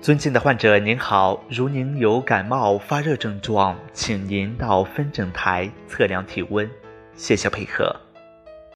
尊敬的患者您好如您有感冒发热症状请您到分诊台测量体温。谢谢配合